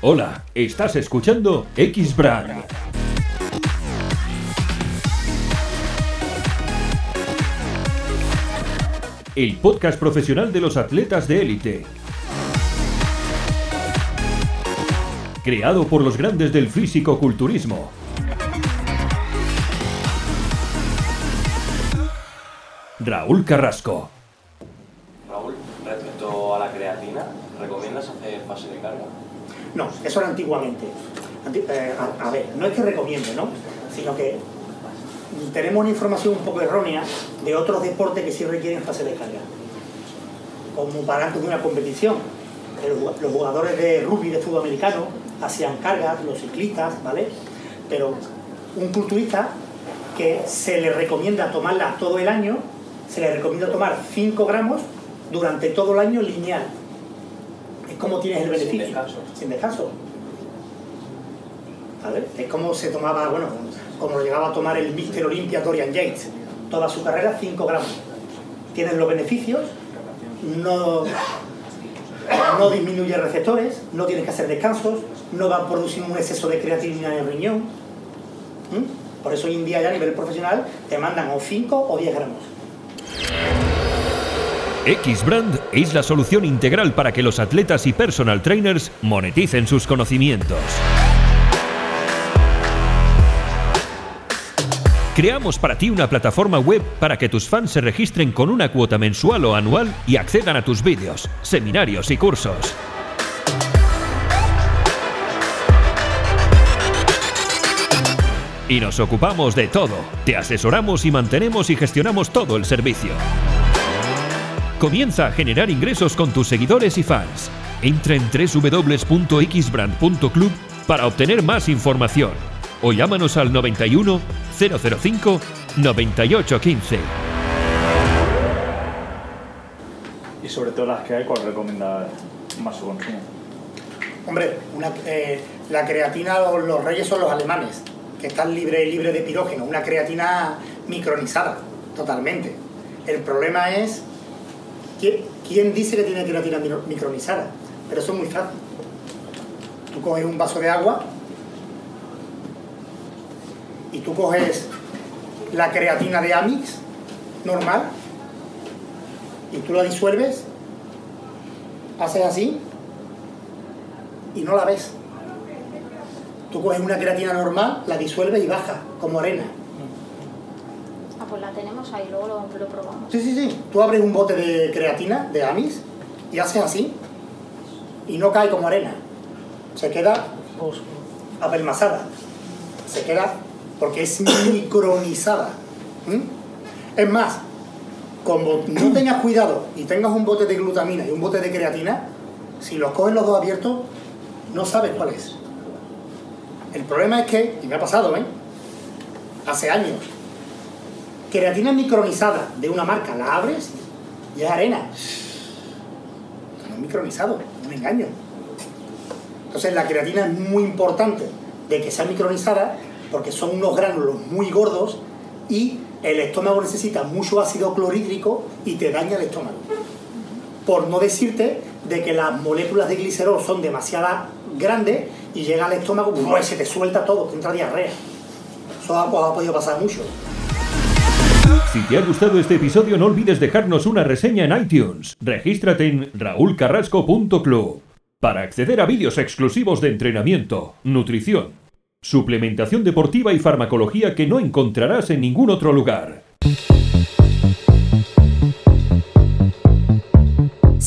Hola, estás escuchando X-Brand. El podcast profesional de los atletas de élite. Creado por los grandes del físico-culturismo. Raúl Carrasco. Raúl, respecto a la creatina, ¿recomiendas hacer fase de carga? No, eso era antiguamente. Anti- eh, a, ver, no es que recomiende, ¿no? Sino que tenemos una información un poco errónea de otros deportes que sí requieren fase de carga. Como para antes de una competición. Los jugadores de rugby, de fútbol americano, hacían cargas, los ciclistas, ¿vale? Pero un culturista que se le recomienda tomarla todo el año, se le recomienda tomar 5 gramos durante todo el año lineal. Es como tienes el Sin beneficio. descanso. Sin descanso. ¿Vale? Es como se tomaba, bueno, como lo llegaba a tomar el Mr. Olympia Dorian Yates. Toda su carrera 5 gramos. Tienes los beneficios, no, no disminuye receptores, no tienes que hacer descansos, no va a producir un exceso de creatina en el riñón. ¿Mm? Por eso hoy en día ya a nivel profesional te mandan o 5 o 10 gramos. X-Brand es la solución integral para que los atletas y personal trainers moneticen sus conocimientos. Creamos para ti una plataforma web para que tus fans se registren con una cuota mensual o anual y accedan a tus vídeos, seminarios y cursos. Y nos ocupamos de todo. Te asesoramos y mantenemos y gestionamos todo el servicio. Comienza a generar ingresos con tus seguidores y fans. Entra en www.xbrand.club para obtener más información o llámanos al 91 005 9815. Y sobre todo las que hay, ¿cuál recomienda más su consumo? Hombre, una- eh, la creatina, los, los reyes son los alemanes, que están libres libre de pirógeno, una creatina micronizada, totalmente. El problema es, ¿quién, dice que tiene micro- micronizada? Pero eso es muy fácil. Tú coges un vaso de agua y tú coges la creatina de Amix, normal, y tú la disuelves, haces así, y no la ves. Tú coges una creatina normal, la disuelves y baja, como arena. Pues la tenemos ahí, luego lo, lo probamos. Sí, sí, sí. Tú abres un bote de creatina, de Amis, y haces así, y no cae como arena. Se queda apelmazada. Se queda porque es micronizada. ¿Mm? Es más, como no tengas cuidado y tengas un bote de glutamina y un bote de creatina, si los coges los dos abiertos, no sabes cuál es. El problema es que, y me ha pasado, ¿eh? Hace años, creatina micronizada de una marca, la abres y es arena. No es micronizado, es un engaño. Entonces la creatina es muy importante de que sea micronizada porque son unos gránulos muy gordos y el estómago necesita mucho ácido clorhídrico y te daña el estómago. Por no decirte de que las moléculas de glicerol son demasiado grandes y llega al estómago y se te suelta todo, te entra diarrea. Eso ha podido pasar mucho. Si te ha gustado este episodio no olvides dejarnos una reseña en iTunes. Regístrate en raulcarrasco.club para acceder a vídeos exclusivos de entrenamiento, nutrición, suplementación deportiva y farmacología que no encontrarás en ningún otro lugar.